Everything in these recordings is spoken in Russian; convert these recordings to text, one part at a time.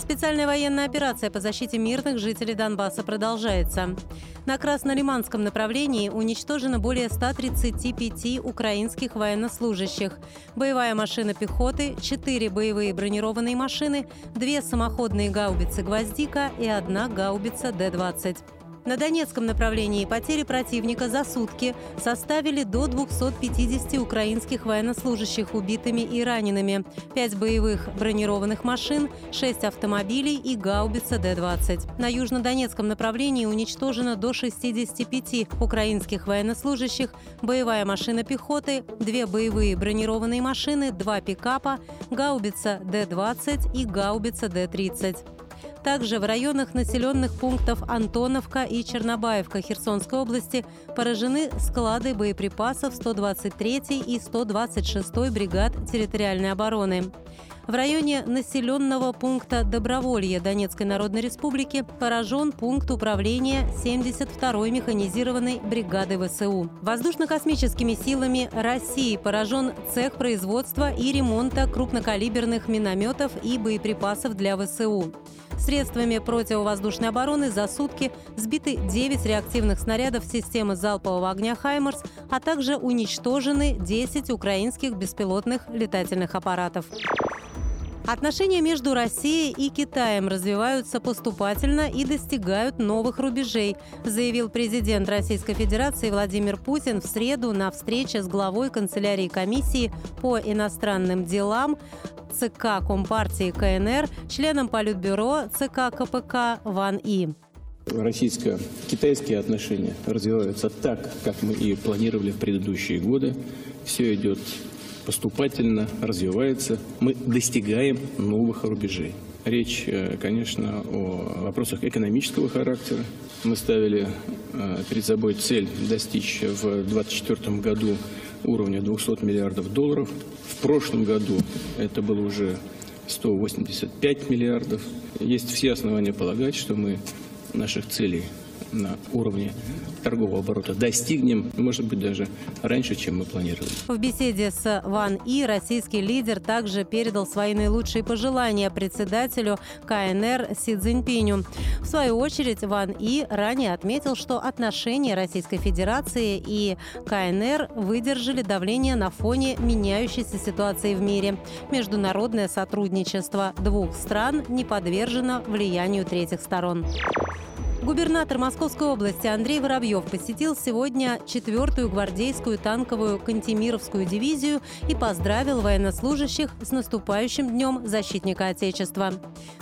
Специальная военная операция по защите мирных жителей Донбасса продолжается. На Краснолиманском направлении уничтожено более 135 украинских военнослужащих. Боевая машина пехоты, 4 боевые бронированные машины, 2 самоходные гаубицы «Гвоздика» и одна гаубица Д-20. На Донецком направлении потери противника за сутки составили до 250 украинских военнослужащих убитыми и ранеными, 5 боевых бронированных машин, 6 автомобилей и гаубица Д-20. На южнодонецком направлении уничтожено до 65 украинских военнослужащих, боевая машина пехоты, 2 боевые бронированные машины, 2 пикапа, гаубица Д-20 и гаубица Д-30. Также в районах населенных пунктов Антоновка и Чернобаевка Херсонской области поражены склады боеприпасов 123 и 126 бригад территориальной обороны. В районе населенного пункта Доброволье Донецкой Народной Республики поражен пункт управления 72-й механизированной бригады ВСУ. Воздушно-космическими силами России поражен цех производства и ремонта крупнокалиберных минометов и боеприпасов для ВСУ. Средствами противовоздушной обороны за сутки сбиты 9 реактивных снарядов системы залпового огня «Хаймарс», а также уничтожены 10 украинских беспилотных летательных аппаратов. Отношения между Россией и Китаем развиваются поступательно и достигают новых рубежей, заявил президент Российской Федерации Владимир Путин в среду на встрече с главой канцелярии комиссии по иностранным делам ЦК Компартии КНР, членом Политбюро ЦК КПК Ван И. Российско-китайские отношения развиваются так, как мы и планировали в предыдущие годы. Все идет поступательно, развивается. Мы достигаем новых рубежей. Речь, э, конечно, о вопросах экономического характера. Мы ставили э, перед собой цель достичь в 2024 году уровня 200 миллиардов долларов. В прошлом году это было уже 185 миллиардов. Есть все основания полагать, что мы наших целей на уровне торгового оборота достигнем, может быть, даже раньше, чем мы планировали. В беседе с Ван И российский лидер также передал свои наилучшие пожелания председателю КНР Си Цзиньпиню. В свою очередь, Ван И ранее отметил, что отношения Российской Федерации и КНР выдержали давление на фоне меняющейся ситуации в мире. Международное сотрудничество двух стран не подвержено влиянию третьих сторон. Губернатор Московской области Андрей Воробьев посетил сегодня 4-ю гвардейскую танковую Кантемировскую дивизию и поздравил военнослужащих с наступающим Днем защитника Отечества.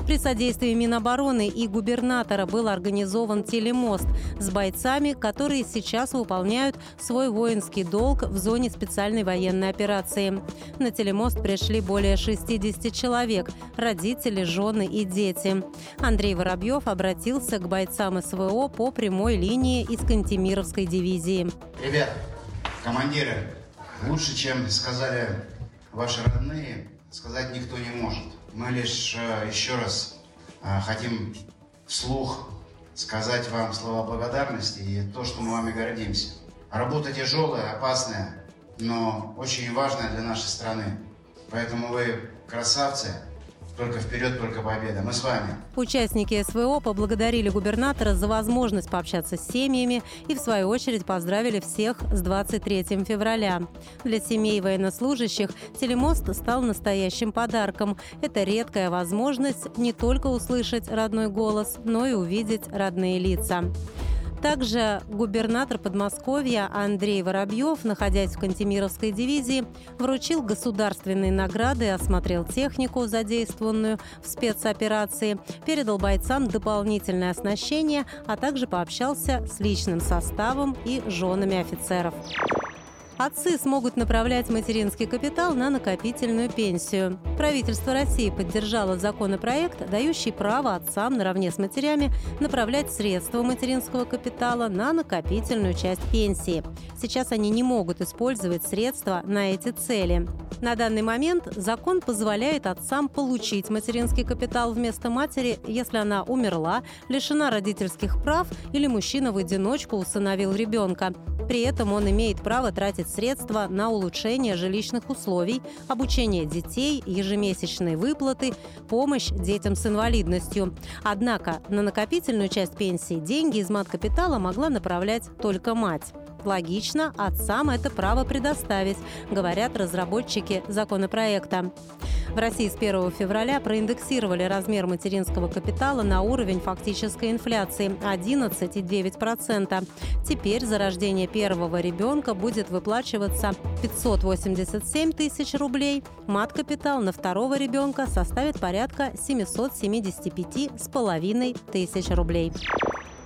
При содействии Минобороны и губернатора был организован телемост с бойцами, которые сейчас выполняют свой воинский долг в зоне специальной военной операции. На телемост пришли более 60 человек – родители, жены и дети. Андрей Воробьев обратился к бойцам бойцам СВО по прямой линии из Кантемировской дивизии. Ребят, командиры, лучше, чем сказали ваши родные, сказать никто не может. Мы лишь э, еще раз э, хотим вслух сказать вам слова благодарности и то, что мы вами гордимся. Работа тяжелая, опасная, но очень важная для нашей страны. Поэтому вы красавцы, только вперед, только победа. Мы с вами. Участники СВО поблагодарили губернатора за возможность пообщаться с семьями и, в свою очередь, поздравили всех с 23 февраля. Для семей военнослужащих телемост стал настоящим подарком. Это редкая возможность не только услышать родной голос, но и увидеть родные лица. Также губернатор Подмосковья Андрей Воробьев, находясь в Кантемировской дивизии, вручил государственные награды, осмотрел технику, задействованную в спецоперации, передал бойцам дополнительное оснащение, а также пообщался с личным составом и женами офицеров. Отцы смогут направлять материнский капитал на накопительную пенсию. Правительство России поддержало законопроект, дающий право отцам наравне с матерями направлять средства материнского капитала на накопительную часть пенсии. Сейчас они не могут использовать средства на эти цели. На данный момент закон позволяет отцам получить материнский капитал вместо матери, если она умерла, лишена родительских прав или мужчина в одиночку усыновил ребенка. При этом он имеет право тратить средства на улучшение жилищных условий, обучение детей, ежемесячные выплаты, помощь детям с инвалидностью. Однако на накопительную часть пенсии деньги из мат-капитала могла направлять только мать. Логично отцам это право предоставить, говорят разработчики законопроекта. В России с 1 февраля проиндексировали размер материнского капитала на уровень фактической инфляции 11,9%. Теперь за рождение первого ребенка будет выплачиваться 587 тысяч рублей. Мат-капитал на второго ребенка составит порядка 775,5 тысяч рублей.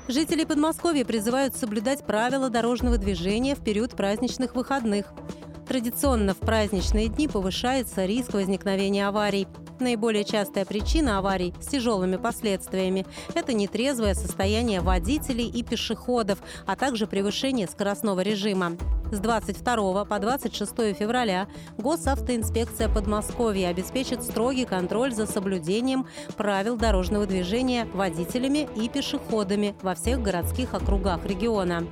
Жители Подмосковья призывают соблюдать правила дорожного движения в период праздничных выходных. Традиционно в праздничные дни повышается риск возникновения аварий. Наиболее частая причина аварий с тяжелыми последствиями – это нетрезвое состояние водителей и пешеходов, а также превышение скоростного режима. С 22 по 26 февраля Госавтоинспекция Подмосковья обеспечит строгий контроль за соблюдением правил дорожного движения водителями и пешеходами во всех городских округах региона.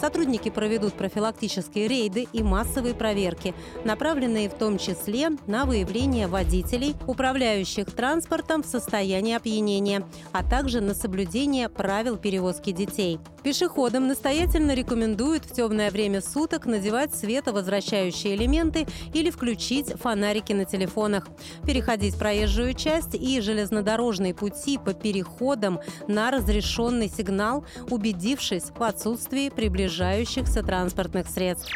Сотрудники проведут профилактические рейды и массовые проверки, направленные в том числе на выявление водителей, управляющих транспортом в состоянии опьянения, а также на соблюдение правил перевозки детей. Пешеходам настоятельно рекомендуют в темное время суток надевать световозвращающие элементы или включить фонарики на телефонах, переходить проезжую часть и железнодорожные пути по переходам на разрешенный сигнал, убедившись в отсутствии приближающихся транспортных средств.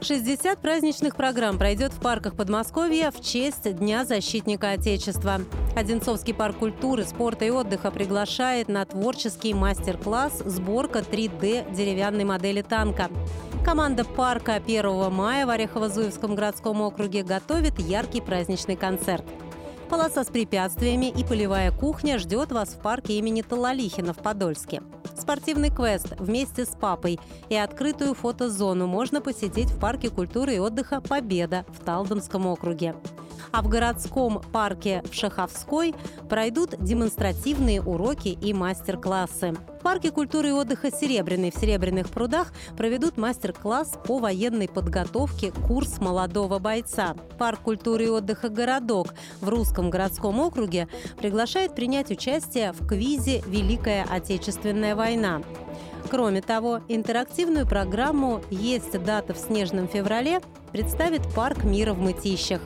60 праздничных программ пройдет в парках Подмосковья в честь Дня защитника Отечества. Одинцовский парк культуры, спорта и отдыха приглашает на творческий мастер-класс «Сборка 3D деревянной модели танка». Команда парка 1 мая в Орехово-Зуевском городском округе готовит яркий праздничный концерт. Полоса с препятствиями и полевая кухня ждет вас в парке имени Талалихина в Подольске. Спортивный квест вместе с папой и открытую фотозону можно посетить в парке культуры и отдыха «Победа» в Талдомском округе. А в городском парке в Шаховской пройдут демонстративные уроки и мастер-классы. В парке культуры и отдыха «Серебряный» в Серебряных прудах проведут мастер-класс по военной подготовке «Курс молодого бойца». Парк культуры и отдыха «Городок» в Русском городском округе приглашает принять участие в квизе «Великая Отечественная война». Кроме того, интерактивную программу «Есть дата в снежном феврале» представит парк мира в Мытищах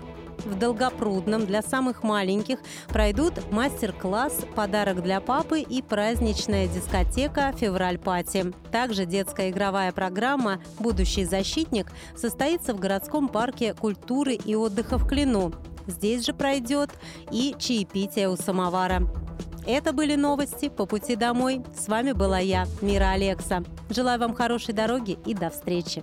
в Долгопрудном для самых маленьких пройдут мастер-класс «Подарок для папы» и праздничная дискотека «Февраль-пати». Также детская игровая программа «Будущий защитник» состоится в городском парке культуры и отдыха в Клину. Здесь же пройдет и чаепитие у самовара. Это были новости по пути домой. С вами была я, Мира Алекса. Желаю вам хорошей дороги и до встречи.